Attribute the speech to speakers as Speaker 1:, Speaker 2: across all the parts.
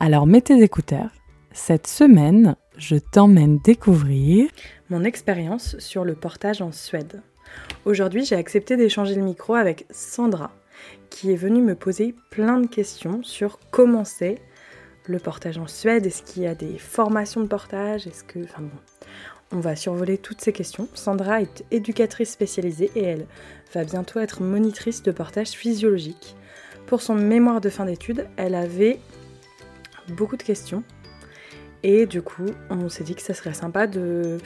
Speaker 1: Alors mets tes écouteurs. Cette semaine, je t'emmène découvrir mon expérience sur le portage en Suède. Aujourd'hui, j'ai accepté d'échanger le micro avec Sandra, qui est venue me poser plein de questions sur comment c'est le portage en Suède. Est-ce qu'il y a des formations de portage? Est-ce que, enfin bon, on va survoler toutes ces questions. Sandra est éducatrice spécialisée et elle va bientôt être monitrice de portage physiologique. Pour son mémoire de fin d'études, elle avait beaucoup de questions. Et du coup, on s'est dit que ça serait sympa de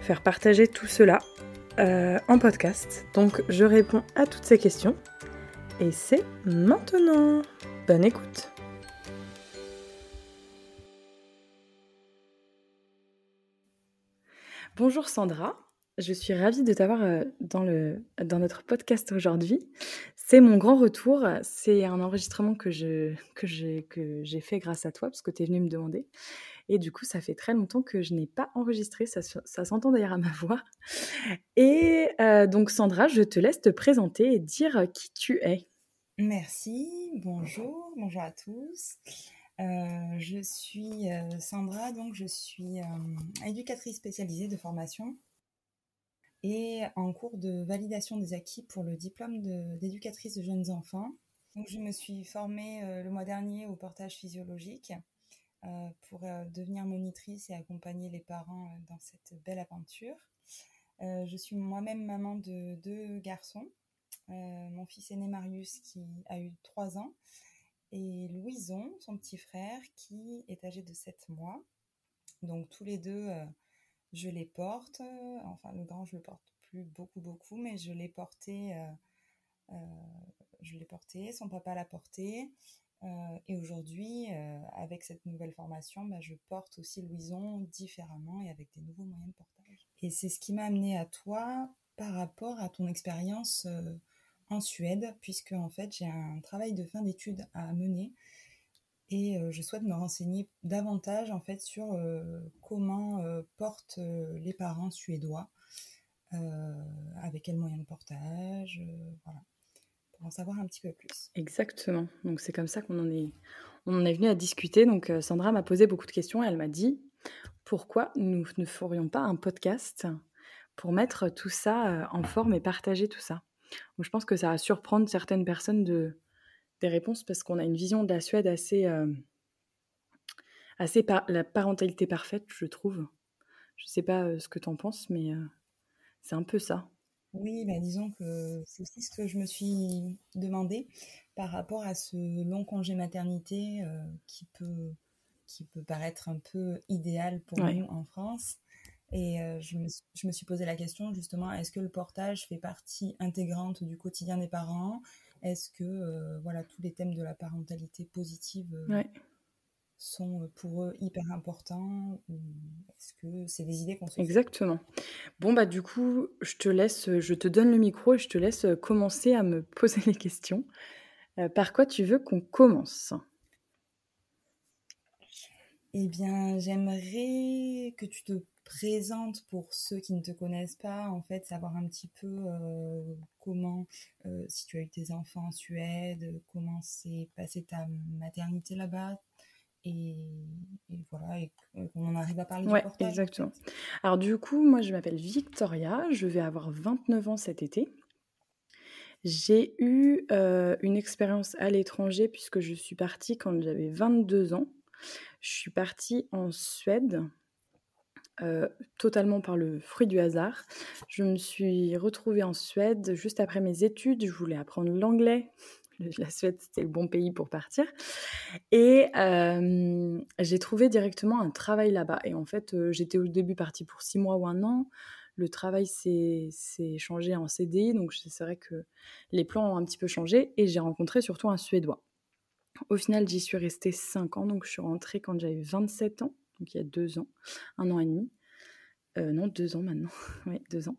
Speaker 1: faire partager tout cela euh, en podcast. Donc, je réponds à toutes ces questions. Et c'est maintenant. Bonne écoute. Bonjour Sandra, je suis ravie de t'avoir euh, dans, dans notre podcast aujourd'hui. C'est mon grand retour. C'est un enregistrement que, j'ai, que fait grâce à toi, parce que tu es venu me demander. Et du coup, ça fait très longtemps que je n'ai pas enregistré. Ça, ça s'entend d'ailleurs à ma voix. Et euh, donc, Sandra, je te laisse te présenter et dire qui tu es.
Speaker 2: Merci. Bonjour. Bonjour à tous. Euh, je suis Sandra, donc je suis éducatrice spécialisée de formation et en cours de validation des acquis pour le diplôme d'éducatrice de, jeunes enfants. Donc, je me suis formée euh, le mois dernier au portage physiologique euh, pour euh, devenir monitrice et accompagner les parents dans cette belle aventure. je suis moi-même maman de deux garçons. mon fils aîné Marius qui a eu trois ans et Louison, son petit frère, qui est âgé de 7 mois. Donc tous les deux je les porte. Euh, enfin, le grand, je le porte plus beaucoup, beaucoup, mais je l'ai porté. Euh, euh, je l'ai porté, son papa l'a porté. et aujourd'hui, avec cette nouvelle formation, bah, je porte aussi Louison différemment et avec des nouveaux moyens de portage. Et c'est ce qui m'a amené à toi par rapport à ton expérience en Suède, puisque en fait j'ai un travail de fin d'études à mener et euh, je souhaite me renseigner davantage en fait sur euh, comment euh, portent les parents suédois, avec quels moyens de portage, pour en savoir un petit peu plus.
Speaker 1: Exactement. Donc c'est comme ça qu'on en est, on en est venu à discuter. Donc Sandra m'a posé beaucoup de questions. Et elle m'a dit pourquoi nous ne ferions pas un podcast pour mettre tout ça en forme et partager tout ça? Je pense que ça va surprendre certaines personnes de des réponses parce qu'on a une vision de la Suède assez, euh, assez par la parentalité parfaite, je trouve. Je sais pas euh, ce que tu en penses, mais euh, c'est un peu ça.
Speaker 2: Oui, bah disons que c'est aussi ce que je me suis demandé par rapport à ce long congé maternité qui, peut, qui peut paraître un peu idéal pour nous en France. Et je, me, je, me, suis posé la question justement, est-ce que le portage fait partie intégrante du quotidien des parents? Est-ce que euh, voilà tous les thèmes de la parentalité positive euh, sont euh, pour eux hyper importants est-ce que c'est des idées qu'on se
Speaker 1: Exactement. Bon bah du coup, je te laisse, je te donne le micro et je te laisse commencer à me poser les questions. par quoi tu veux qu'on commence?
Speaker 2: Eh bien, j'aimerais que tu te présente pour ceux qui ne te connaissent pas, en fait, savoir un petit peu euh, comment, euh, si tu as eu tes enfants en Suède, comment s'est passée ta maternité là-bas, et, voilà, et qu'on arrive à parler
Speaker 1: ouais, exactement. Alors du coup, moi je m'appelle Victoria, je vais avoir 29 ans cet été. J'ai eu euh, une expérience à l'étranger puisque je suis partie quand j'avais 22 ans. Je suis partie en Suède euh, totalement par le fruit du hasard. Je me suis retrouvée en Suède juste après mes études. Je voulais apprendre l'anglais. La Suède, c'était le bon pays pour partir. Et euh, j'ai trouvé directement un travail là-bas. Et en fait, euh, j'étais au début partie pour six mois ou un an. Le travail s'est changé en CDI, donc c'est vrai que les plans ont un petit peu changé. Et j'ai rencontré surtout un Suédois. Au final, j'y suis restée 5 ans, donc je suis rentrée quand j'avais 27 ans, donc il y a 2 ans, un an et demi. Euh, non, 2 ans maintenant, oui, 2 ans.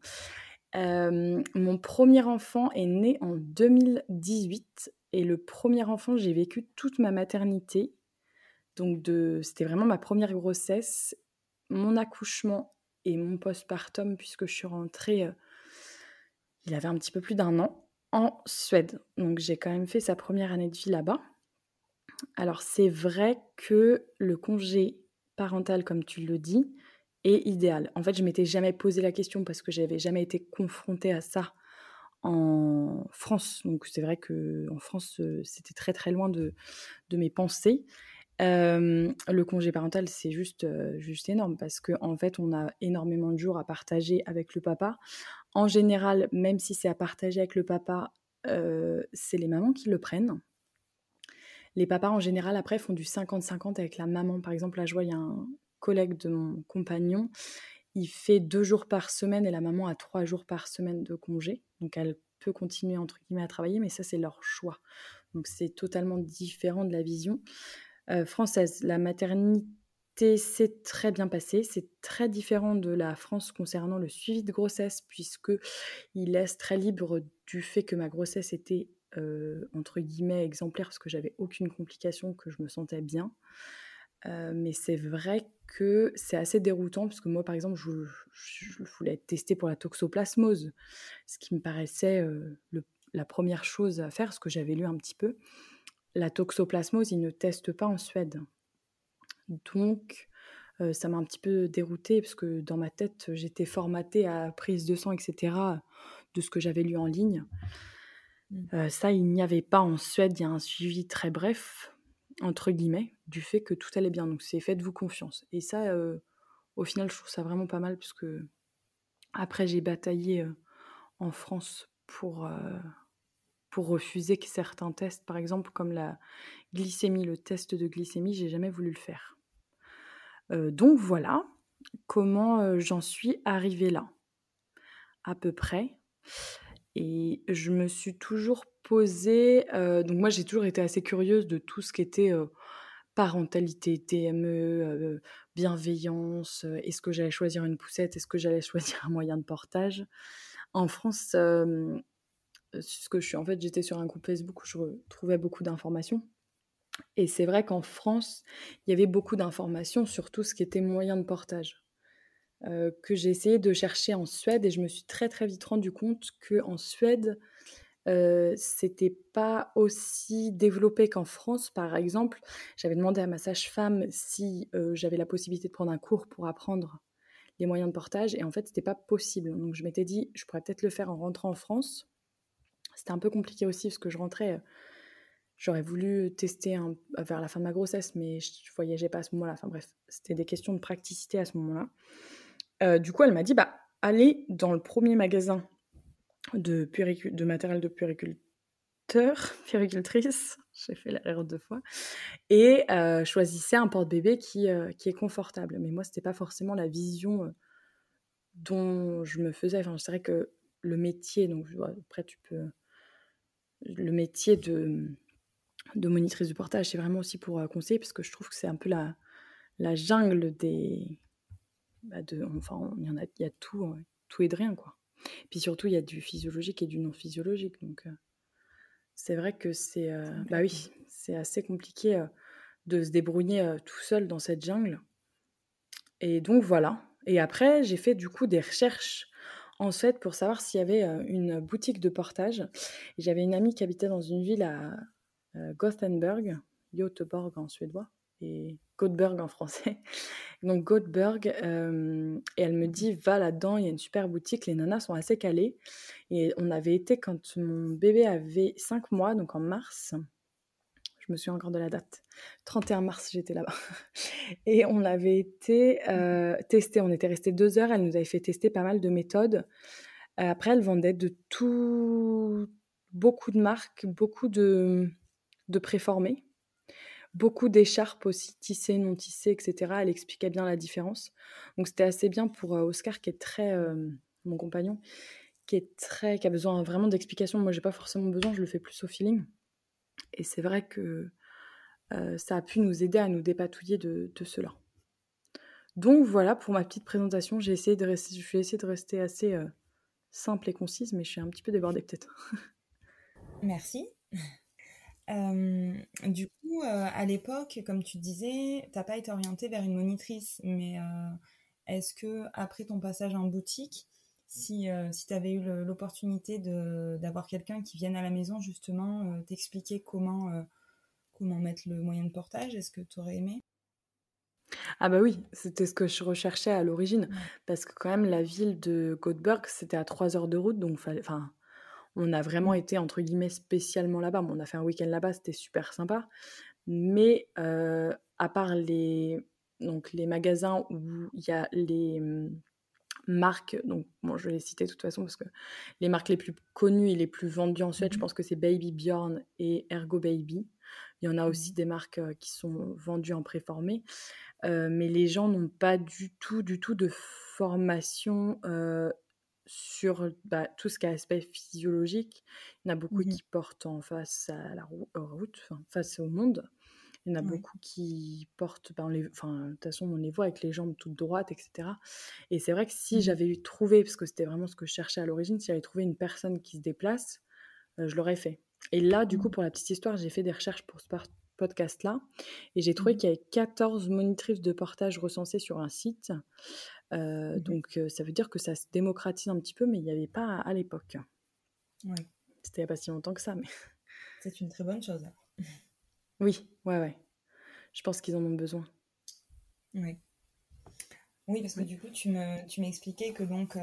Speaker 1: Euh, mon premier enfant est né en 2018 et le premier enfant, j'ai vécu toute ma maternité. Donc c'était vraiment ma première grossesse, mon accouchement et mon postpartum puisque je suis rentrée, euh, il avait un petit peu plus d'un an en Suède. Donc j'ai quand même fait sa première année de vie là-bas. Alors c'est vrai que le congé parental, comme tu le dis, est idéal. En fait, je m'étais jamais posé la question parce que j'avais jamais été confrontée à ça en France. Donc c'est vrai que en France, euh, c'était très très loin de, de mes pensées. Euh, le congé parental, c'est juste, euh, juste énorme parce qu'en en fait, on a énormément de jours à partager avec le papa. En général, même si c'est à partager avec le papa, c'est les mamans qui le prennent. Les papas, en général, après, font du 50-50 avec la maman. Par exemple, là, je vois, il y a un collègue de mon compagnon. Il fait deux jours par semaine et la maman a trois jours par semaine de congé. Donc, elle peut continuer, entre guillemets, à travailler, mais ça, c'est leur choix. Donc, c'est totalement différent de la vision euh, française. La maternité s'est très bien passée. C'est très différent de la France concernant le suivi de grossesse, puisque il laisse très libre du fait que ma grossesse était euh, entre guillemets exemplaire parce que j'avais aucune complication, que je me sentais bien. Euh, mais c'est vrai que c'est assez déroutant parce que moi, par exemple, je, voulais être testée pour la toxoplasmose, ce qui me paraissait euh, la première chose à faire, ce que j'avais lu un petit peu. La toxoplasmose, ils ne testent pas en Suède. Donc, ça m'a un petit peu déroutée parce que dans ma tête, j'étais formatée à prise de sang, etc., de ce que j'avais lu en ligne. Mmh. Euh, ça, il n'y avait pas en Suède. Il y a un suivi très bref, entre guillemets, du fait que tout allait bien. Donc, c'est faites-vous confiance. Et ça, euh, au final, je trouve ça vraiment pas mal, puisque après, j'ai bataillé euh, en France pour, pour refuser que certains tests, par exemple, comme la glycémie, le test de glycémie, j'ai jamais voulu le faire. donc, voilà comment j'en suis arrivée là, à peu près. Et je me suis toujours posé, donc moi j'ai toujours été assez curieuse de tout ce qui était parentalité, TME, bienveillance, est-ce que j'allais choisir une poussette, est-ce que j'allais choisir un moyen de portage. En France, ce que je suis en fait, j'étais sur un groupe Facebook où je trouvais beaucoup d'informations. Et c'est vrai qu'en France, il y avait beaucoup d'informations sur tout ce qui était moyen de portage. Euh, que j'ai essayé de chercher en Suède et je me suis très très vite rendu compte que en Suède euh, c'était pas aussi développé qu'en France par exemple j'avais demandé à ma sage-femme si euh, j'avais la possibilité de prendre un cours pour apprendre les moyens de portage et en fait c'était pas possible donc je m'étais dit je pourrais peut-être le faire en rentrant en France c'était un peu compliqué aussi parce que je rentrais J'aurais voulu tester vers la fin de ma grossesse, mais je voyageais pas à ce moment-là. Enfin bref, c'était des questions de praticité à ce moment-là. Euh, du coup, elle m'a dit, bah, allez dans le premier magasin de, matériel de puériculteur, puéricultrice, j'ai fait l'erreur deux fois, et euh, choisissez un porte-bébé qui, euh, qui est confortable. Mais moi, c'était pas forcément la vision dont je me faisais. Enfin, c'est vrai que le métier, donc après tu peux, le métier de, monitrice de portage, c'est vraiment aussi pour conseiller, parce que je trouve que c'est un peu la jungle des, bah, de, enfin, il y en a, il y a tout, euh, tout et de rien, quoi. Puis surtout, il y a du physiologique et du non physiologique, donc euh, c'est vrai que c'est, euh, bah oui, c'est assez compliqué de se débrouiller tout seul dans cette jungle. Et donc voilà. Et après, j'ai fait du coup des recherches en Suède pour savoir s'il y avait une boutique de portage. J'avais une amie qui habitait dans une ville à Gothenburg, Göteborg en suédois, et Göteborg en français. Donc Göteborg, euh, et elle me dit, va là-dedans, il y a une super boutique, les nanas sont assez calées. Et on avait été quand mon bébé avait 5 mois, donc en mars, je me souviens encore de la date, 31 mars, j'étais là-bas. Et on avait été euh, tester, on était resté deux heures, elle nous avait fait tester pas mal de méthodes. Après, elle vendait de tout, beaucoup de marques, beaucoup de préformés beaucoup d'écharpes aussi, tissées, non tissées, etc. Elle expliquait bien la différence. Donc c'était assez bien pour euh, Oscar, qui est très, euh, mon compagnon, qui est très, qui a besoin vraiment d'explications. Moi, j'ai pas forcément besoin, je le fais plus au feeling. Et c'est vrai que ça a pu nous aider à nous dépatouiller de, cela. Donc voilà pour ma petite présentation. J'ai essayé de rester, je vais essayer de rester assez simple et concise, mais je suis un petit peu débordée peut-être.
Speaker 2: Merci. Du coup, à l'époque, comme tu disais, tu n'as pas été orientée vers une monitrice, mais est-ce que après ton passage en boutique, si, si tu avais eu l'opportunité d'avoir quelqu'un qui vienne à la maison justement t'expliquer comment, comment mettre le moyen de portage, est-ce que tu aurais aimé?
Speaker 1: Ah bah oui, c'était ce que je recherchais à l'origine, parce que quand même la ville de Göteborg, c'était à 3 heures de route, donc enfin, on a vraiment été entre guillemets spécialement là-bas. on a fait un week-end là-bas, c'était super sympa. Mais euh, à part les, donc les magasins où il y a les hum, marques, donc bon, je vais les citer de toute façon parce que les marques les plus connues et les plus vendues en Suède, je mmh pense que c'est Baby Bjorn et Ergo Baby. Il y en a aussi mmh des marques qui sont vendues en préformé. Euh, mais les gens n'ont pas du tout, du tout de formation sur bah, tout ce qui est aspect physiologique. Il y en a beaucoup mmh qui portent en face à la route, face au monde. Il y en a beaucoup qui portent, enfin, de toute façon, on les voit avec les jambes toutes droites, etc. Et c'est vrai que si mmh j'avais eu trouvé, parce que c'était vraiment ce que je cherchais à l'origine, si j'avais trouvé une personne qui se déplace, euh, je l'aurais fait. Et là, du coup, mmh. pour la petite histoire, j'ai fait des recherches pour ce podcast-là et j'ai trouvé qu'il y avait 14 monitrices de portage recensées sur un site. Euh, mmh donc ça veut dire que ça se démocratise un petit peu, mais il n'y avait pas à, l'époque. C'était il n'y a pas si longtemps que ça. Mais...
Speaker 2: C'est une très bonne chose.
Speaker 1: oui, ouais, ouais. Je pense qu'ils en ont besoin.
Speaker 2: Oui. Oui, parce que du coup, tu me, tu m'expliquais que donc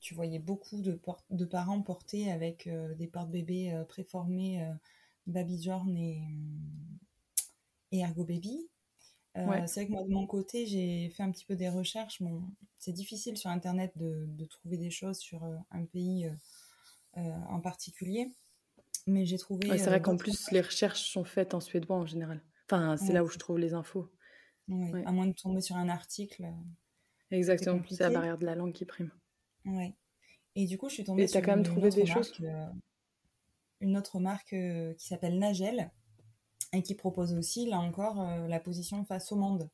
Speaker 2: tu voyais beaucoup de, de parents porter avec des porte-bébés préformés Baby Jorn et, et Ergo Baby. Euh, c'est vrai que moi, de mon côté, j'ai fait un petit peu des recherches. Bon, c'est difficile sur Internet de, de, trouver des choses sur euh, un pays euh, en particulier. Mais j'ai trouvé.
Speaker 1: c'est vrai qu'en plus, les recherches sont faites en suédois en général. Enfin, c'est là où je trouve les infos.
Speaker 2: À moins de tomber sur un article.
Speaker 1: Exactement, c'est la barrière de la langue qui prime.
Speaker 2: Ouais. Et du coup, je suis tombée
Speaker 1: Et sur. as quand même trouvé des choses?
Speaker 2: Une autre marque qui s'appelle Nagel et qui propose aussi, là encore, euh, la position face au monde.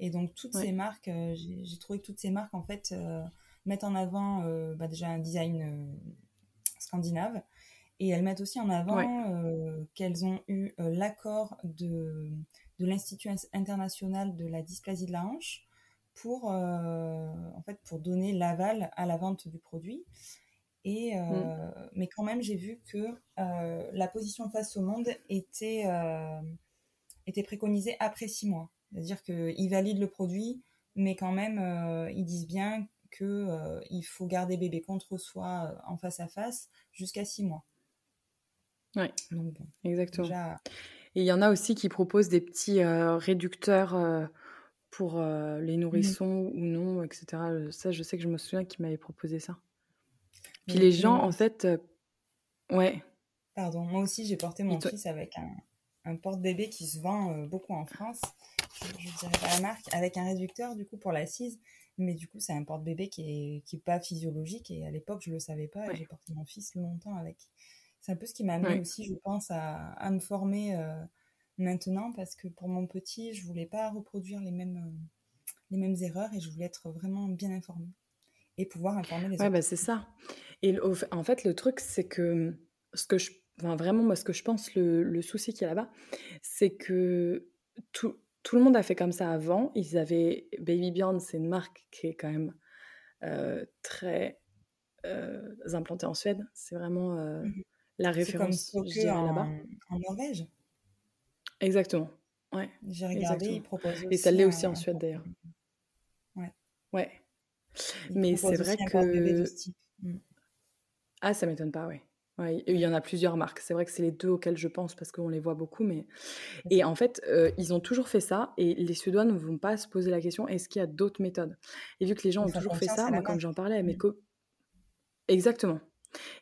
Speaker 2: Et donc, toutes ces marques, euh, j'ai trouvé que toutes ces marques, en fait, euh, mettent en avant bah, déjà un design scandinave. Et elles mettent aussi en avant qu'elles ont eu l'accord de, de l'Institut international de la dysplasie de la hanche pour, en fait, pour donner l'aval à la vente du produit. Et, euh, mm. Mais quand même, j'ai vu que euh, la position face au monde était, euh, était préconisée après six mois. C'est-à-dire qu'ils valident le produit, mais quand même, ils disent bien qu'il faut garder bébé contre soi en face à face jusqu'à six mois.
Speaker 1: Oui, exactement. Et il y en a aussi qui proposent des petits réducteurs pour les mm. nourrissons ou non, etc. Ça, je sais que je me souviens qu'ils m'avaient proposé ça. Puis les gens, en fait, euh, ouais.
Speaker 2: Pardon, moi aussi j'ai porté mon fils avec un, un porte-bébé qui se vend euh, beaucoup en France. Je, ne dirais pas la marque, avec un réducteur du coup pour l'assise. Mais du coup, c'est un porte-bébé qui est, qui est pas physiologique. Et à l'époque, je le savais pas. Et j'ai porté mon fils longtemps avec. C'est un peu ce qui m'a amené aussi, je pense, à, à me former euh, maintenant. Parce que pour mon petit, je voulais pas reproduire les mêmes, les mêmes erreurs et je voulais être vraiment bien informée et pouvoir informer les
Speaker 1: ouais, Bah, c'est ça. Et en fait, le truc, c'est que ce que je, enfin, vraiment, moi, ce que je pense, le, le souci qu'il y a là-bas, c'est que tout, tout, le monde a fait comme ça avant. Ils avaient Baby Bjorn, c'est une marque qui est quand même euh, très euh, implantée en Suède. C'est vraiment euh, mmh la référence,
Speaker 2: là-bas. En Norvège.
Speaker 1: Exactement. Ouais.
Speaker 2: J'ai regardé, ils proposent
Speaker 1: Et ça l'est aussi en Suède d'ailleurs.
Speaker 2: Ouais.
Speaker 1: Ouais. Mais c'est vrai que. Mmh. Ah, ça m'étonne pas, oui. Ouais, il y en a plusieurs marques. C'est vrai que c'est les deux auxquelles je pense parce qu'on les voit beaucoup. Mais... Et en fait, euh, ils ont toujours fait ça et les Suédois ne vont pas se poser la question est-ce qu'il y a d'autres méthodes? Et vu que les gens ont toujours fait ça, moi, quand j'en parlais à mes mmh. copines. Exactement.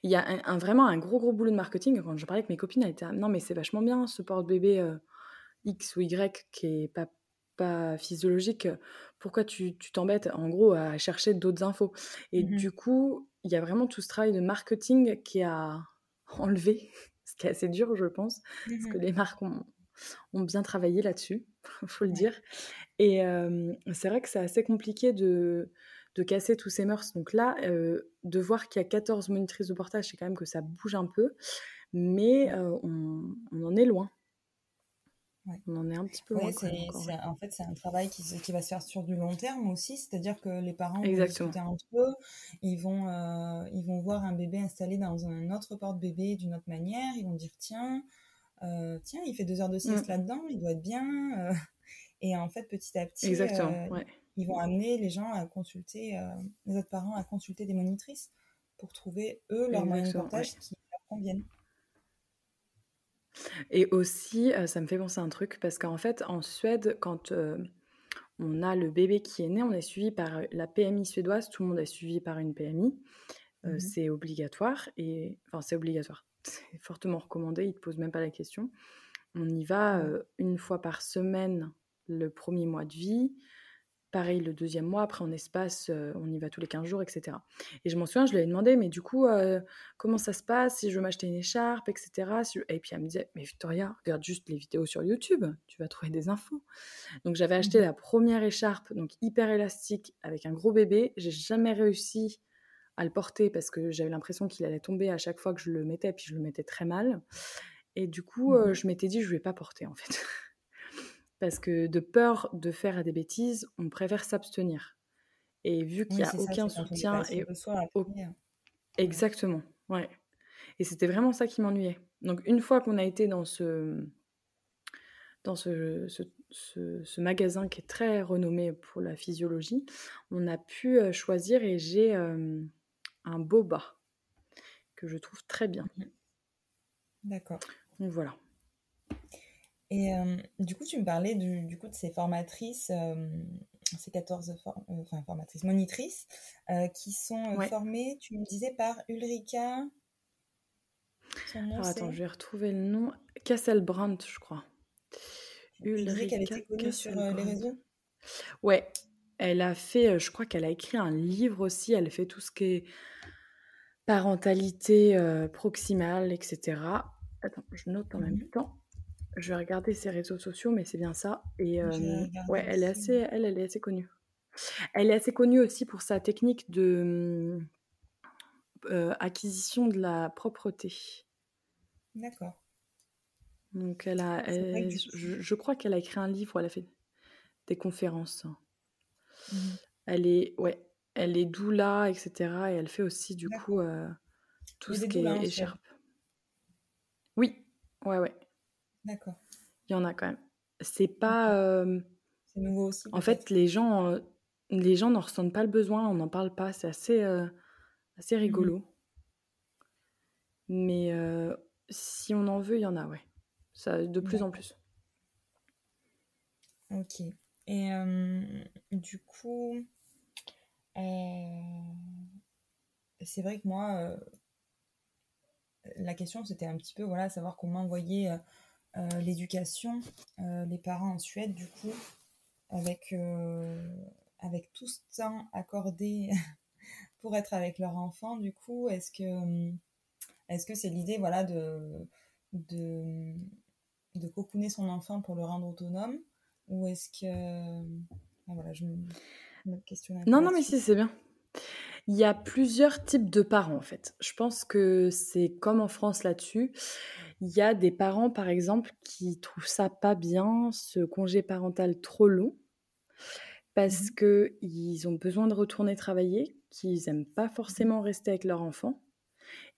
Speaker 1: Il y a un, vraiment un gros, gros boulot de marketing. Quand je parlais avec mes copines, elles étaient non, mais c'est vachement bien ce porte-bébé euh, X ou Y qui est pas pas physiologique, pourquoi tu t'embêtes en gros à chercher d'autres infos? Et mmh du coup, il y a vraiment tout ce travail de marketing qui a enlevé, ce qui est assez dur, je pense, parce que mmh les marques ont, ont bien travaillé là-dessus, faut le dire. Et c'est vrai que c'est assez compliqué de, de casser tous ces mœurs. Donc là, de voir qu'il y a 14 monitrices de portage, c'est quand même que ça bouge un peu, mais on, on, en est loin. On en est un petit peu loin.
Speaker 2: en fait, c'est un travail qui, qui, va se faire sur du long terme aussi, c'est-à-dire que les parents vont discuter entre eux, ils vont, ils vont voir un bébé installé dans un autre porte-bébé d'une autre manière, ils vont dire tiens, tiens, il fait deux heures de sieste mmh. là-dedans, il doit être bien. Et en fait, petit à petit, euh, ils vont amener les gens à consulter, euh, les autres parents à consulter des monitrices pour trouver, eux, leur moyen de portage qui leur conviennent.
Speaker 1: Et aussi, euh, ça me fait penser à un truc, parce qu'en fait, en Suède, quand on a le bébé qui est né, on est suivi par la PMI suédoise, tout le monde est suivi par une PMI. Mmh c'est obligatoire, et enfin, c'est obligatoire, c'est fortement recommandé, ils ne te posent même pas la question. On y va une fois par semaine le premier mois de vie. Pareil, le deuxième mois, après en espace, euh, on y va tous les 15 jours, etc. Et je m'en souviens, je lui ai demandé, mais du coup, euh, comment ça se passe si je veux m'acheter une écharpe, etc. Et puis elle me disait, mais Victoria, regarde juste les vidéos sur YouTube, tu vas trouver des infos. Donc j'avais acheté mmh. la première écharpe, donc hyper élastique, avec un gros bébé. J'ai jamais réussi à le porter parce que j'avais l'impression qu'il allait tomber à chaque fois que je le mettais, puis je le mettais très mal. Et du coup, mmh. euh, je m'étais dit, je ne vais pas porter en fait. Parce que de peur de faire des bêtises, on préfère s'abstenir. Et vu qu'il n'y a aucun soutien et exactement, ouais. Et c'était vraiment ça qui m'ennuyait. Donc une fois qu'on a été dans ce dans ce, ce, magasin qui est très renommé pour la physiologie, on a pu euh, choisir et j'ai un boba que je trouve très bien.
Speaker 2: D'accord.
Speaker 1: Donc voilà.
Speaker 2: Et euh, du coup, tu me parlais du, coup de ces formatrices, euh, ces 14 euh, enfin, formatrices, monitrices, qui sont formées, tu me disais, par Ulrika.
Speaker 1: Son attends, je vais retrouver le nom. Casselbrandt, je crois.
Speaker 2: Ulrika, elle était connue sur les réseaux?
Speaker 1: Ouais, elle a fait, je crois qu'elle a écrit un livre aussi, elle fait tout ce qui est parentalité proximale, etc. Attends, je note en même mmh temps. Je vais regarder ses réseaux sociaux, mais c'est bien ça. Et ouais, elle est assez, elle, elle est assez connue. Elle est assez connue aussi pour sa technique de acquisition de la propreté.
Speaker 2: D'accord.
Speaker 1: Donc elle a, je, crois qu'elle a écrit un livre où elle a fait des conférences. Mmh elle est, ouais, elle est doula, etc. Et elle fait aussi du coup tout ce qui est écharpe. Oui, ouais, ouais.
Speaker 2: D'accord.
Speaker 1: Il y en a quand même. C'est pas.
Speaker 2: c'est nouveau aussi.
Speaker 1: En fait, les gens, les gens n'en ressentent pas le besoin, on n'en parle pas. C'est assez, assez mmh rigolo. Mais si on en veut, il y en a, ouais. Ça, de plus en plus.
Speaker 2: Ok. Et du coup, c'est vrai que moi, la question c'était un petit peu, voilà, savoir comment envoyer euh, l'éducation, euh, les parents en Suède, du coup, avec, euh, avec tout ce temps accordé pour être avec leur enfant, du coup, est-ce que est-ce que c'est l'idée voilà, de, de, de cocooner son enfant pour le rendre autonome Ou est-ce que. Ah, voilà, je me questionne.
Speaker 1: Non, non, mais si, c'est bien. Il y a plusieurs types de parents en fait. Je pense que c'est comme en France là-dessus. Il y a des parents, par exemple, qui trouvent ça pas bien, ce congé parental trop long, parce mmh qu'ils ont besoin de retourner travailler, qu'ils n'aiment pas forcément rester avec leur enfant.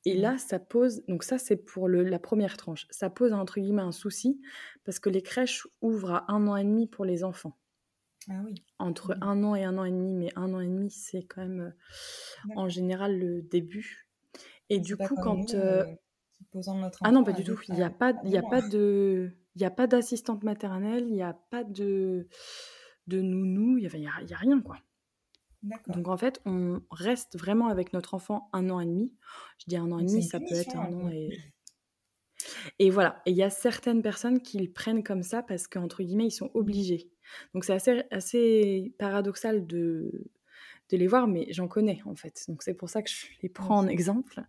Speaker 1: Et là, ça pose, donc ça c'est pour le, la première tranche, ça pose entre guillemets un souci, parce que les crèches ouvrent à un an et demi pour les enfants.
Speaker 2: Ah oui.
Speaker 1: Entre mmh un an et un an et demi, mais un an et demi, c'est quand même en général le début. Et du coup, quand. Euh, ah non, pas du tout. Il n'y a pas, il a pas de, il a pas d'assistante maternelle, il n'y a pas de, de nounou, il n'y a, y a, rien quoi. Donc en fait, on reste vraiment avec notre enfant un an et demi. Je dis un an et demi, ça peut être un an et. Et voilà. Et il y a certaines personnes qui le prennent comme ça parce qu'entre guillemets, ils sont obligés. Donc c'est assez, assez paradoxal de, de les voir, mais j'en connais en fait. Donc c'est pour ça que je les prends en exemple.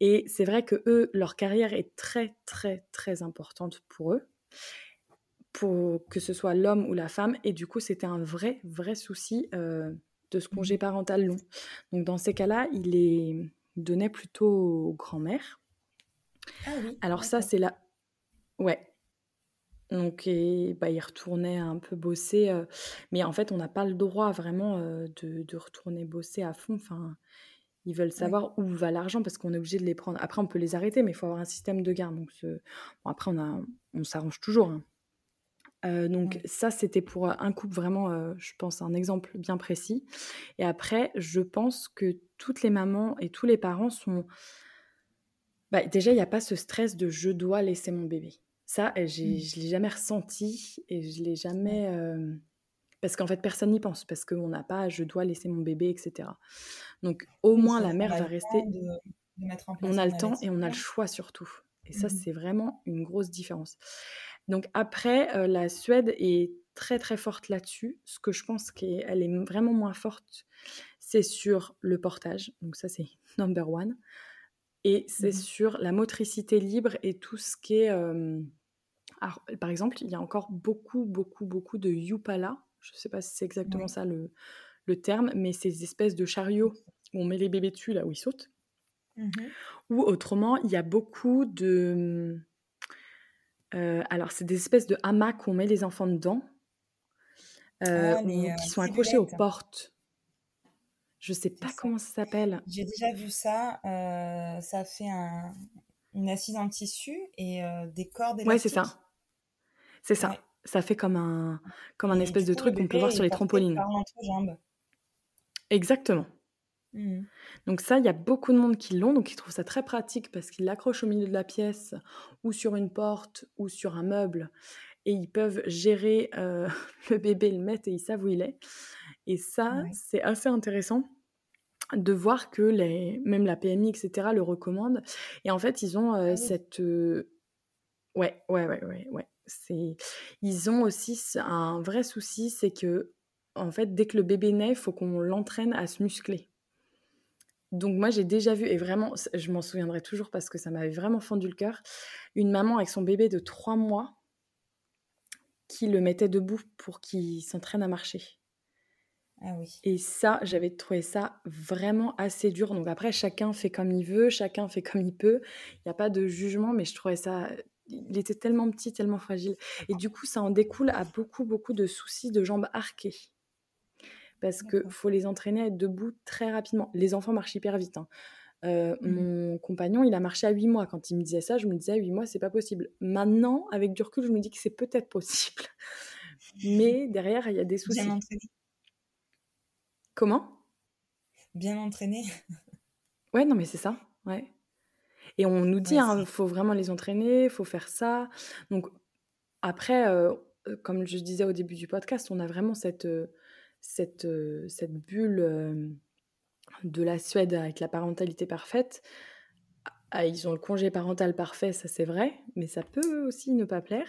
Speaker 1: Et c'est vrai que eux, leur carrière est très, très, très importante pour eux. pour que ce soit l'homme ou la femme. Et du coup, c'était un vrai, vrai souci euh, de ce congé mmh. parental long. Donc, dans ces cas-là, il est donné plutôt aux grand-mères.
Speaker 2: Ah oui.
Speaker 1: Alors, ça, c'est là. Ouais. Donc, et, bah, il retournait un peu bosser. Euh, mais en fait, on n'a pas le droit vraiment euh, de, de, retourner bosser à fond. Enfin, ils veulent savoir où va l'argent parce qu'on est obligé de les prendre. Après, on peut les arrêter, mais il faut avoir un système de garde. Donc, bon, après, on, a, on s'arrange toujours. Hein. Euh, donc ça, c'était pour un couple vraiment, euh, je pense, un exemple bien précis. Et après, je pense que toutes les mamans et tous les parents sont... Bah, déjà, il n'y a pas ce stress de je dois laisser mon bébé. Ça, mmh. je ne l'ai jamais ressenti et je l'ai jamais... Euh, parce qu'en fait, personne n'y pense, parce qu'on n'a pas je dois laisser mon bébé, etc. Donc au moins, la mère va rester... on a le temps et on a le choix surtout. Et ça, mmh c'est vraiment une grosse différence. Donc après, euh, la Suède est très très forte là-dessus. Ce que je pense qu'elle est vraiment moins forte, c'est sur le portage. Donc ça, c'est number one. Et c'est mmh sur la motricité libre et tout ce qui est... Euh, par exemple, il y a encore beaucoup, beaucoup, beaucoup de yupala. Je ne sais pas si c'est exactement ça le, le, terme, mais ces espèces de chariots où on met les bébés dessus, là où ils sautent. Mmh Ou autrement, il y a beaucoup de euh, alors, c'est des espèces de hamacs où on met les enfants dedans, euh, ah, qui euh, sont accrochés aux portes. Je sais pas comment ça s'appelle.
Speaker 2: J'ai déjà vu ça. ça fait une assise en tissu et des cordes élastiques.
Speaker 1: Ouais, c'est ça. C'est ça. Ça fait comme un, comme un espèce de truc qu'on peut voir sur les trampolines. Exactement. Mmh. Donc ça, il y a beaucoup de monde qui l'ont, donc ils trouvent ça très pratique parce qu'ils l'accrochent au milieu de la pièce ou sur une porte ou sur un meuble et ils peuvent gérer euh, le bébé, le mettre et ils savent où il est. Et ça, c'est assez intéressant de voir que les, même la PMI, etc., le recommande. Et en fait, ils ont euh, ah cette... Euh, ouais, ouais, ouais, ouais, ouais. C'est... Ils ont aussi un vrai souci, c'est que, en fait, dès que le bébé naît, il faut qu'on l'entraîne à se muscler. Donc moi j'ai déjà vu, et vraiment je m'en souviendrai toujours parce que ça m'avait vraiment fendu le cœur, une maman avec son bébé de trois mois qui le mettait debout pour qu'il s'entraîne à marcher.
Speaker 2: Ah oui.
Speaker 1: Et ça, j'avais trouvé ça vraiment assez dur. Donc après, chacun fait comme il veut, chacun fait comme il peut. Il n'y a pas de jugement, mais je trouvais ça... Il était tellement petit, tellement fragile. Et du coup, ça en découle à beaucoup, beaucoup de soucis de jambes arquées parce qu'il faut les entraîner à être debout très rapidement. Les enfants marchent hyper vite. Hein. Euh, mmh. Mon compagnon, il a marché à 8 mois. Quand il me disait ça, je me disais 8 mois, c'est pas possible. Maintenant, avec du recul, je me dis que c'est peut-être possible. Mais derrière, il y a des soucis.
Speaker 2: Bien entraîné.
Speaker 1: Comment?
Speaker 2: Bien entraîné.
Speaker 1: ouais, non, mais c'est ça. Ouais. Et on nous dit, il hein, faut vraiment les entraîner, il faut faire ça. Donc, après, euh, comme je disais au début du podcast, on a vraiment cette. Euh, cette, euh, cette bulle euh, de la Suède avec la parentalité parfaite. Ah, ils ont le congé parental parfait, ça c'est vrai, mais ça peut aussi ne pas plaire.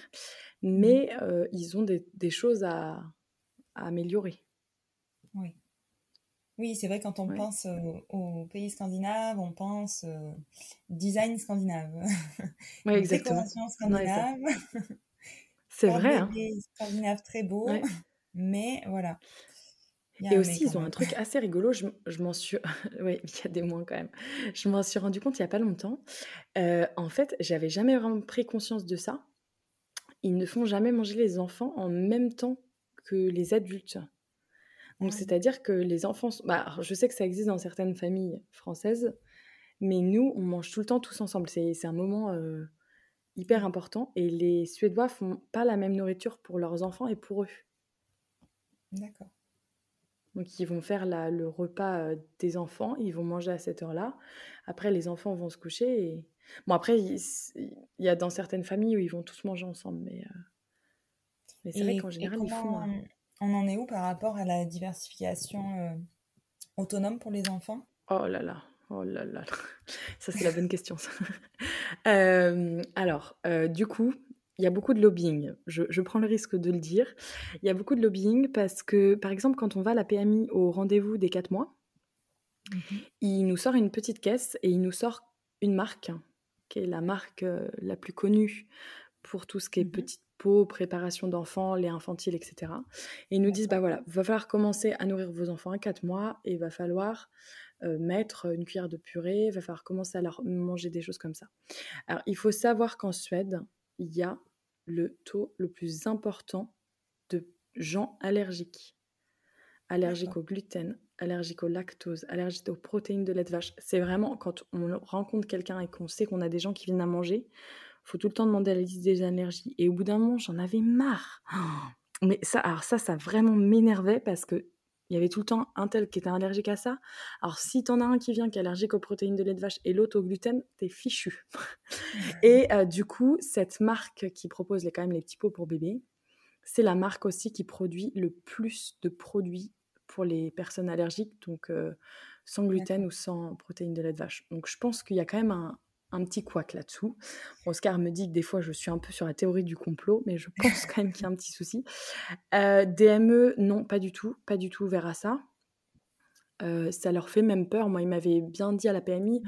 Speaker 1: Mais mmh. euh, ils ont des, des choses à, à, améliorer.
Speaker 2: Oui. Oui, c'est vrai, quand on pense aux pays scandinaves, on pense design scandinave.
Speaker 1: Oui, exactement.
Speaker 2: Décoration scandinave.
Speaker 1: c'est vrai. Hein.
Speaker 2: Scandinave très beau. Mais voilà.
Speaker 1: Et aussi, ils ont un truc assez rigolo. Je, m'en suis. oui, il y a des mois quand même. Je m'en suis rendu compte il n'y a pas longtemps. Euh, en fait, j'avais jamais vraiment pris conscience de ça. Ils ne font jamais manger les enfants en même temps que les adultes. Donc, c'est-à-dire que les enfants. Bah, je sais que ça existe dans certaines familles françaises, mais nous, on mange tout le temps tous ensemble. C'est un moment euh, hyper important. Et les Suédois font pas la même nourriture pour leurs enfants et pour eux.
Speaker 2: D'accord.
Speaker 1: Donc ils vont faire le repas des enfants, ils vont manger à cette heure-là. Après, les enfants vont se coucher. Et... Bon, après, il, y a dans certaines familles où ils vont tous manger ensemble, mais, mais c'est vrai qu'en général, ils font...
Speaker 2: On en est où par rapport à la diversification autonome pour les enfants?
Speaker 1: Oh là là, oh là là, ça c'est la bonne question. alors, du coup, il y a beaucoup de lobbying. Je, prends le risque de le dire. Il y a beaucoup de lobbying parce que, par exemple, quand on va à la PMI au rendez-vous des 4 mois, mhm. il nous sort une petite caisse et il nous sort une marque, qui est la marque euh, la plus connue pour tout ce qui est
Speaker 2: Mhm.
Speaker 1: petite peau, préparation d'enfants, lait infantile, etc. Et ils nous disent, bah voilà, va falloir commencer à nourrir vos enfants à 4 mois et il va falloir euh, mettre une cuillère de purée, il va falloir commencer à leur manger des choses comme ça. Alors, il faut savoir qu'en Suède, il y a le taux le plus important de gens allergiques. Allergiques au gluten, allergiques au lactose, allergiques aux protéines de lait de vache. C'est vraiment quand on rencontre quelqu'un et qu'on sait qu'on a des gens qui viennent à manger, faut tout le temps demander la liste des allergies. Et au bout d'un moment, j'en avais marre. Mais ça, alors ça, ça vraiment m'énervait parce que il y avait tout le temps un tel qui était allergique à ça. Alors si t'en as un qui vient qui est allergique aux protéines de lait de vache et l'autre au gluten, t'es fichu. et euh, du coup, cette marque qui propose les, quand même les petits pots pour bébé, c'est la marque aussi qui produit le plus de produits pour les personnes allergiques, donc euh, sans gluten ou sans protéines de lait de vache. Donc je pense qu'il y a quand même un, un petit couac là-dessous. Oscar me dit que des fois je suis un peu sur la théorie du complot, mais je pense quand même qu'il y a un petit souci. Euh, DME, non, pas du tout, pas du tout à ça. Euh, ça leur fait même peur. Moi, ils m'avaient bien dit à la PMI,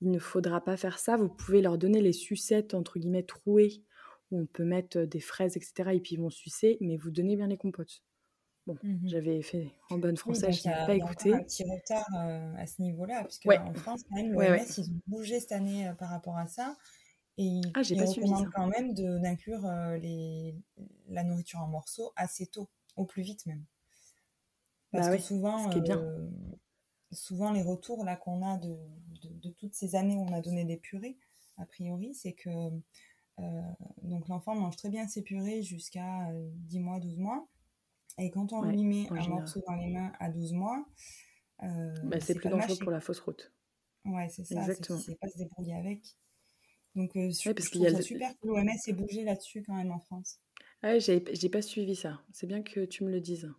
Speaker 1: il ne faudra pas faire ça. Vous pouvez leur donner les sucettes entre guillemets trouées où on peut mettre des fraises, etc. Et puis ils vont sucer, mais vous donnez bien les compotes. Bon,
Speaker 2: Mhm.
Speaker 1: j'avais fait en bonne française, je
Speaker 2: a,
Speaker 1: pas
Speaker 2: il y a
Speaker 1: écouté.
Speaker 2: un petit retard euh, à ce niveau-là, puisque
Speaker 1: Ouais.
Speaker 2: en France, quand même, l'OMS,
Speaker 1: Ouais, ouais.
Speaker 2: ils ont bougé cette année euh, par rapport à ça. Et ils,
Speaker 1: Ah,
Speaker 2: ils recommandent quand même de- d'inclure euh, les, la nourriture en morceaux assez tôt, au plus vite même. Parce
Speaker 1: Bah
Speaker 2: que souvent,
Speaker 1: ce qui est bien.
Speaker 2: souvent les retours là qu'on a de, de, de toutes ces années où on a donné des purées, a priori, c'est que donc l'enfant mange très bien ses purées jusqu'à euh, 10 mois, 12 mois. Et quand on
Speaker 1: Ouais,
Speaker 2: lui met un
Speaker 1: général.
Speaker 2: morceau dans les mains à 12 mois, euh,
Speaker 1: Bah, c'est
Speaker 2: c'est
Speaker 1: plus dangereux pour la fausse route.
Speaker 2: Ouais, c'est ça, c'est
Speaker 1: Exactement.
Speaker 2: sait pas se débrouiller avec. Donc euh, je,
Speaker 1: Ouais, parce
Speaker 2: je
Speaker 1: qu'il y
Speaker 2: trouve
Speaker 1: a
Speaker 2: ça
Speaker 1: le-
Speaker 2: super que l'OMS ait bougé là-dessus quand même en France.
Speaker 1: Ah Ouais, j'ai pas suivi ça. C'est bien que tu me le dises.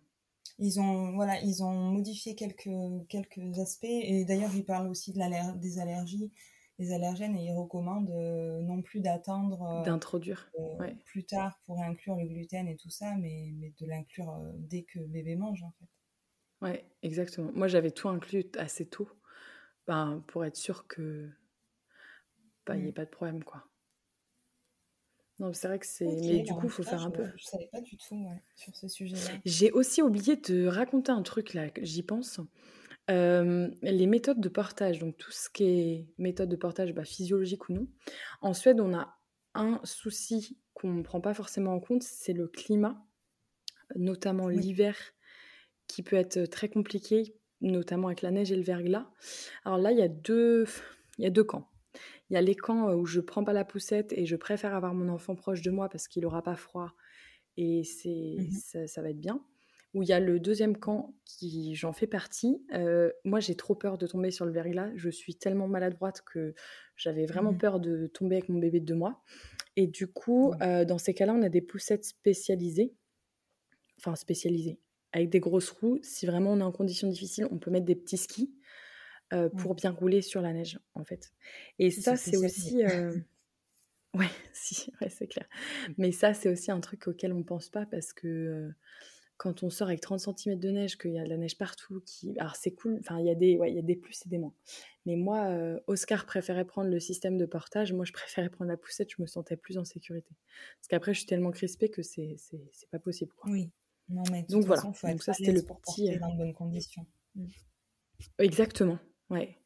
Speaker 2: Ils ont, voilà, ils ont modifié quelques, quelques aspects et d'ailleurs ils parlent aussi de des allergies, des allergènes et ils recommandent euh, non plus d'attendre euh,
Speaker 1: D'introduire.
Speaker 2: euh,
Speaker 1: Ouais.
Speaker 2: plus tard pour inclure le gluten et tout ça, mais, mais de l'inclure dès que bébé mange en fait.
Speaker 1: Ouais, exactement. Moi, j'avais tout inclus assez tôt, ben, pour être sûr que bah, il n'y ait
Speaker 2: Mm.
Speaker 1: pas de problème, quoi. Non, c'est vrai que c'est. Mais du
Speaker 2: bah,
Speaker 1: coup,
Speaker 2: en
Speaker 1: il faut faire un peu.
Speaker 2: je savais pas du tout ouais, sur ce sujet-là.
Speaker 1: J'ai aussi oublié de raconter un truc là, j'y pense. Euh, les méthodes de portage, donc tout ce qui est méthode de portage bah, physiologique ou non. En Suède, on a un souci qu'on ne prend pas forcément en compte, c'est le climat, notamment
Speaker 2: Oui.
Speaker 1: l'hiver, qui peut être très compliqué, notamment avec la neige et le verglas. Alors là, il y a deux, il y a deux camps. Il y a les camps où je prends pas la poussette et je préfère avoir mon enfant proche de moi parce qu'il n'aura pas froid et c'est ça, ça va être bien. Où il y a le deuxième camp qui j'en fais partie. Euh, moi, j'ai trop peur de tomber sur le verglas. Je suis tellement maladroite que j'avais vraiment
Speaker 2: Mhm.
Speaker 1: peur de tomber avec mon bébé de deux mois. Et du coup,
Speaker 2: Ouais.
Speaker 1: euh, dans ces cas-là, on a des poussettes spécialisées, enfin spécialisées, avec des grosses roues. Si vraiment on est en conditions difficiles, on peut mettre des petits skis euh,
Speaker 2: Ouais.
Speaker 1: pour bien rouler sur la neige, en fait. Et ça,
Speaker 2: c'est
Speaker 1: aussi... Ouais, si, ouais, c'est clair. Mais ça, c'est aussi un truc auquel on pense pas parce que quand on sort avec 30 cm de neige, qu'il y a de la neige partout, qui... alors c'est cool, enfin, il y, a des... ouais, il y a des plus et des moins. Mais moi, euh, Oscar préférait prendre le système de portage, moi, je préférais prendre la poussette, je me sentais plus en sécurité. Parce qu'après, je suis tellement crispée que c'est c'est- c'est pas possible. Quoi.
Speaker 2: Oui. Non, mais de
Speaker 1: Donc
Speaker 2: toute
Speaker 1: voilà.
Speaker 2: façon, il faut
Speaker 1: Donc
Speaker 2: être
Speaker 1: ça, c'était le
Speaker 2: pour
Speaker 1: petit, euh,
Speaker 2: dans de bonnes conditions.
Speaker 1: Exactement, ouais.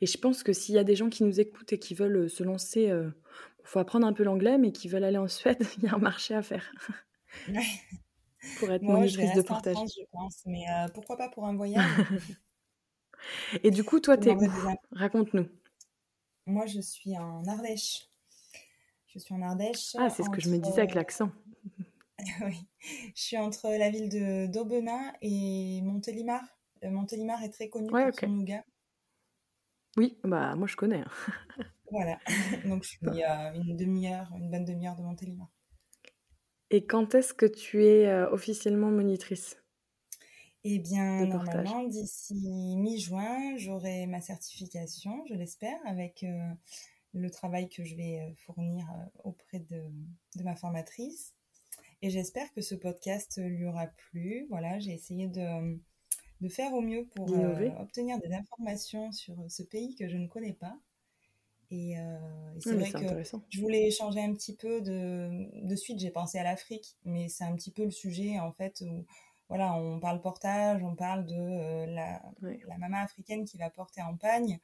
Speaker 1: Et je pense que s'il y a des gens qui nous écoutent et qui veulent euh, se lancer, il faut apprendre un peu l'anglais, mais qui veulent aller en Suède, il y a un marché à faire
Speaker 2: Ouais.
Speaker 1: Pour être
Speaker 2: Moi, je vais
Speaker 1: de
Speaker 2: rester en
Speaker 1: portage.
Speaker 2: France, je pense, mais euh, pourquoi pas pour un voyage?
Speaker 1: Et du coup, toi, t'es où. Raconte-nous.
Speaker 2: Moi, je suis en Ardèche. Je suis en Ardèche.
Speaker 1: Ah, c'est ce que je me disais avec l'accent.
Speaker 2: oui. Je suis entre la ville de d'Aubenas et Montélimar. Euh, Montélimar est très connu
Speaker 1: Ouais,
Speaker 2: pour son nougat.
Speaker 1: Oui, bah moi je connais. hein.
Speaker 2: Voilà. Donc, je suis à une demi-heure, une bonne demi-heure de Montélimar.
Speaker 1: Et quand est-ce que tu es euh, officiellement monitrice
Speaker 2: Eh bien, normalement, d'ici mi-juin, j'aurai ma certification, je l'espère, avec euh, le travail que je vais euh, fournir auprès de, de ma formatrice. Et j'espère que ce podcast lui aura plu. Voilà, j'ai essayé de, de faire au mieux pour euh, obtenir des informations sur ce pays que je ne connais pas. Et, c'est vrai que je voulais échanger un petit peu de, de suite. J'ai pensé à l'Afrique, mais c'est un petit peu le sujet en fait où voilà, on parle portage, on parle de la, la maman africaine qui va porter en pagne.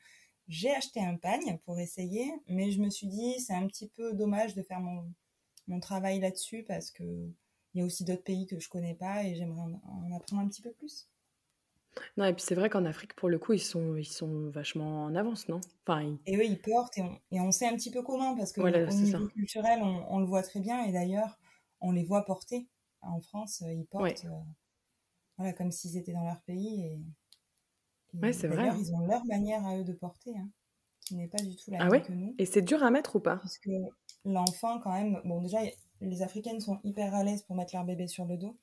Speaker 2: J'ai acheté un pagne pour essayer, mais je me suis dit c'est un petit peu dommage de faire mon, mon travail là-dessus parce que il y a aussi d'autres pays que je connais pas et j'aimerais en, apprendre un petit peu plus.
Speaker 1: Non, et puis c'est vrai qu'en Afrique, pour le coup, ils sont, ils sont vachement en avance, non? Enfin,
Speaker 2: Et eux, ils portent et on, et on, sait un petit peu comment, parce que au niveau culturel, on, on, le voit très bien. Et d'ailleurs, on les voit porter. En France, ils portent euh, voilà, comme s'ils étaient dans leur pays. Et,
Speaker 1: ouais, c'est vrai. D'ailleurs,
Speaker 2: ils ont leur manière à eux de porter, hein, qui n'est pas du tout la ah même que nous.
Speaker 1: Et c'est dur à mettre ou pas?
Speaker 2: Parce que l'enfant, quand même, bon, déjà, les Africaines sont hyper à l'aise pour mettre leur bébé sur le dos.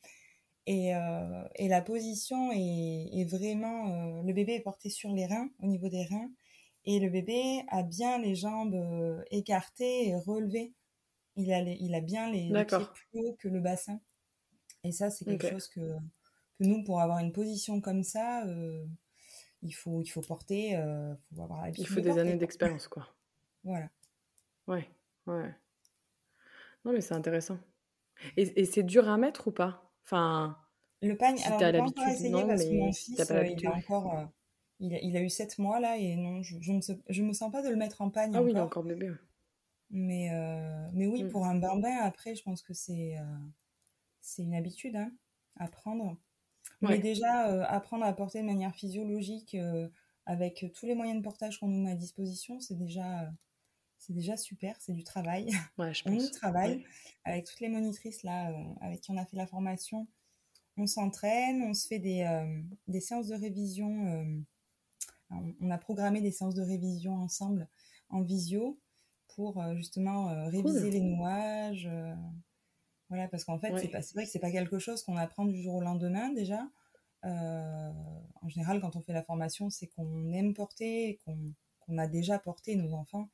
Speaker 2: Et, euh, et la position est, est vraiment... Euh, le bébé est porté sur les reins, au niveau des reins. Et le bébé a bien les jambes euh, écartées et relevées. Il a, il a bien les, pieds plus hauts que le bassin. Et ça, c'est quelque chose que, que, nous, pour avoir une position comme ça, il, faut, il faut porter... faut avoir
Speaker 1: il faut des années d'expérience, quoi.
Speaker 2: voilà.
Speaker 1: Ouais, ouais. Non, mais c'est intéressant. Et, et c'est dur à mettre ou pas? Enfin.
Speaker 2: Le pagne, si pas l'habitude, non, parce que mon fils, euh, il a encore. Euh, il, a, il, a, eu 7 mois là, et non, je, je, me, je me sens pas de le mettre en pagne.
Speaker 1: Ah oui, il est encore bébé.
Speaker 2: Mais, euh, mais oui, mm. pour un bambin, après, je pense que c'est c'est une habitude hein, à prendre. Mais déjà, apprendre à porter de manière physiologique avec tous les moyens de portage qu'on nous met à disposition, c'est déjà c'est déjà super, c'est du travail.
Speaker 1: Ouais, je
Speaker 2: pense. on y travaille avec toutes les monitrices là, euh, avec qui on a fait la formation. On s'entraîne, on se fait des, euh, des séances de révision. Euh, on a programmé des séances de révision ensemble en visio pour justement réviser les nouages. voilà, parce qu'en fait, c'est vrai que c'est pas quelque chose qu'on apprend du jour au lendemain déjà. en général, quand on fait la formation, c'est qu'on aime porter et qu'on a déjà porté nos enfants.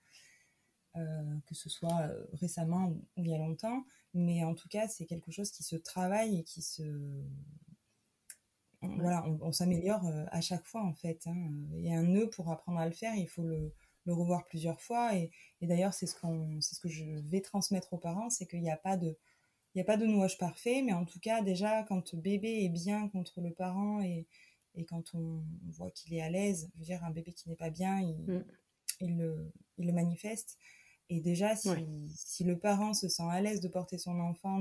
Speaker 2: Euh, que ce soit euh, récemment ou, il y a longtemps, mais en tout cas, c'est quelque chose qui se travaille et qui se. Voilà, on, s'améliore euh, à chaque fois en fait. Hein. Il y a un nœud pour apprendre à le faire, il faut le, revoir plusieurs fois. Et, d'ailleurs, c'est ce, qu'on, c'est ce que je vais transmettre aux parents c'est qu'il n'y a pas de. Il n'y a pas de nouage parfait, mais en tout cas, déjà, quand bébé est bien contre le parent et, et quand on voit qu'il est à l'aise, je veux dire, un bébé qui n'est pas bien, il, mm. il, le, il, le, manifeste. Et déjà, si, si, le parent se sent à l'aise de porter son enfant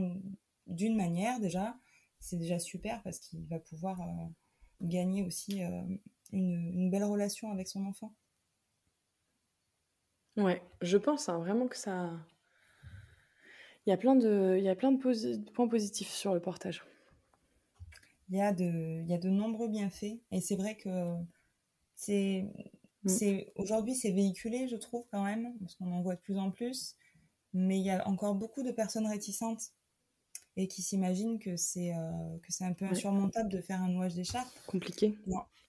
Speaker 2: d'une manière, déjà, c'est déjà super parce qu'il va pouvoir euh, gagner aussi euh, une, une, belle relation avec son enfant.
Speaker 1: Ouais, je pense hein, vraiment que ça. Il y a plein de, il y a plein de, points positifs sur le portage.
Speaker 2: Il y a de, il y a de nombreux bienfaits et c'est vrai que c'est Mm. C'est aujourd'hui c'est véhiculé, je trouve quand même, parce qu'on en voit de plus en plus, mais il y a encore beaucoup de personnes réticentes et qui s'imaginent que c'est euh, que c'est un peu insurmontable de faire un nouage d'écharpe.
Speaker 1: Compliqué.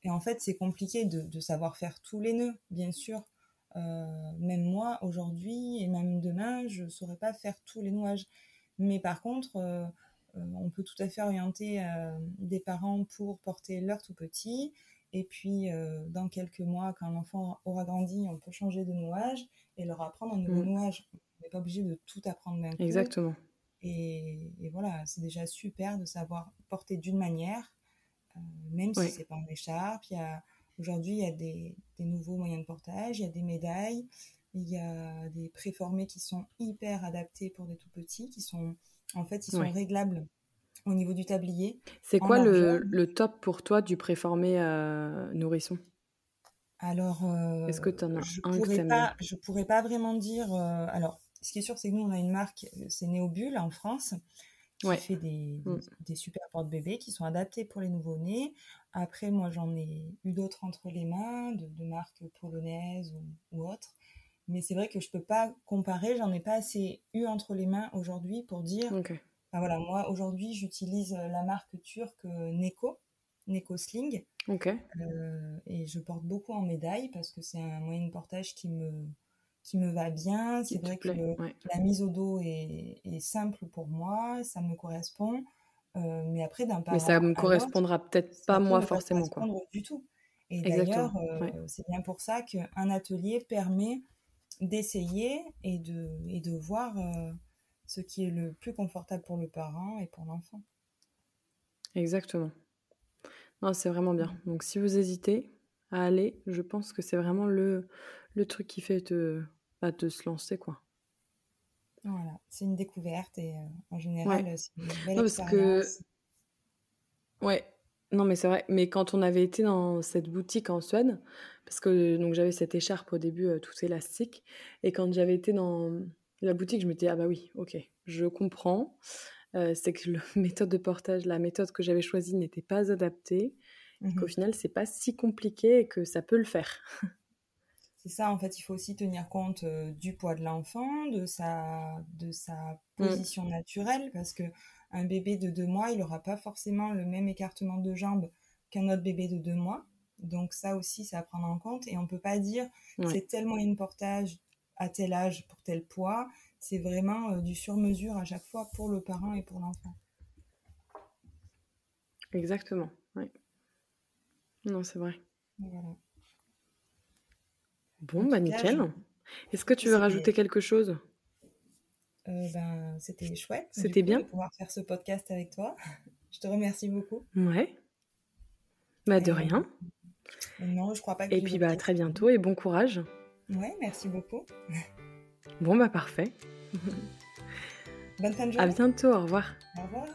Speaker 2: Et en fait, c'est compliqué de, de, savoir faire tous les nœuds, bien sûr. Euh, même moi, aujourd'hui, et même demain, je ne saurais pas faire tous les nouages. Mais par contre, euh, on peut tout à fait orienter des parents pour porter leur tout petit et puis, euh, dans quelques mois, quand l'enfant aura grandi, on peut changer de nouage et leur apprendre un nouveau mm. nouage. On n'est pas obligé de tout apprendre d'un coup.
Speaker 1: Exactement.
Speaker 2: Et, voilà, c'est déjà super de savoir porter d'une manière, euh, même si c'est pas en écharpe. Aujourd'hui, il y a des, des, nouveaux moyens de portage, il y a des médailles, il y a des préformés qui sont hyper adaptés pour des tout petits, qui sont, en fait, ils sont réglables au niveau du tablier.
Speaker 1: C'est quoi le, le, top pour toi du préformé euh, nourrisson?
Speaker 2: Alors, euh,
Speaker 1: est-ce que tu en as
Speaker 2: je
Speaker 1: un
Speaker 2: pourrais pas, Je pourrais pas vraiment dire. Euh, alors, ce qui est sûr, c'est que nous, on a une marque, c'est Néobule en France, qui fait des, mm. des, super porte-bébés qui sont adaptés pour les nouveau-nés. Après, moi, j'en ai eu d'autres entre les mains, de, marques polonaises ou, ou autres. Mais c'est vrai que je peux pas comparer, j'en ai pas assez eu entre les mains aujourd'hui pour dire voilà, moi aujourd'hui j'utilise euh, la marque turque euh, Neko, Neko Sling. Euh, et je porte beaucoup en médaille parce que c'est un moyen de portage qui me, qui me va bien. C'est vrai que la mise au dos est, est, simple pour moi, ça me correspond. mais après, d'un
Speaker 1: Mais ça me correspondra peut-être pas moi forcément. Quoi.
Speaker 2: du tout. Et d'ailleurs, c'est bien pour ça qu'un atelier permet d'essayer et de, et de voir ce qui est le plus confortable pour le parent et pour l'enfant.
Speaker 1: Exactement. Non, c'est vraiment bien. Donc si vous hésitez à aller, je pense que c'est vraiment le, le truc qui fait te, bah, de se lancer, quoi.
Speaker 2: Voilà, c'est une découverte et en général, c'est une belle
Speaker 1: non, parce que... Ouais, non, mais c'est vrai. Mais quand on avait été dans cette boutique en Suède, parce que donc j'avais cette écharpe au début tout élastique, et quand j'avais été dans la boutique, je me disais ah bah oui, ok, je comprends. c'est que la méthode de portage, la méthode que j'avais choisie n'était pas adaptée, et qu'au mmh final c'est pas si compliqué et que ça peut le faire.
Speaker 2: C'est ça, en fait, il faut aussi tenir compte du poids de l'enfant, de sa, de sa mmh. position naturelle, parce que un bébé de deux mois, il n'aura pas forcément le même écartement de jambes qu'un autre bébé de deux mois. Donc ça aussi, c'est à prendre en compte. Et on ne peut pas dire c'est tellement une portage à tel âge pour tel poids. C'est vraiment du sur-mesure à chaque fois pour le parent et pour l'enfant.
Speaker 1: Exactement, oui. Non, c'est vrai. Voilà. Bon, bah nickel. Est-ce que tu veux rajouter quelque chose?
Speaker 2: Euh, ben, C'était chouette.
Speaker 1: C'était bien.
Speaker 2: De pouvoir faire ce podcast avec toi. Je te remercie beaucoup.
Speaker 1: Ouais. Bah, de rien.
Speaker 2: Non, je crois pas que
Speaker 1: Et puis, bah, à très bientôt et bon courage.
Speaker 2: Ouais, merci beaucoup.
Speaker 1: Bon, bah, parfait.
Speaker 2: Bonne fin de journée.
Speaker 1: À bientôt, au revoir.
Speaker 2: Au revoir.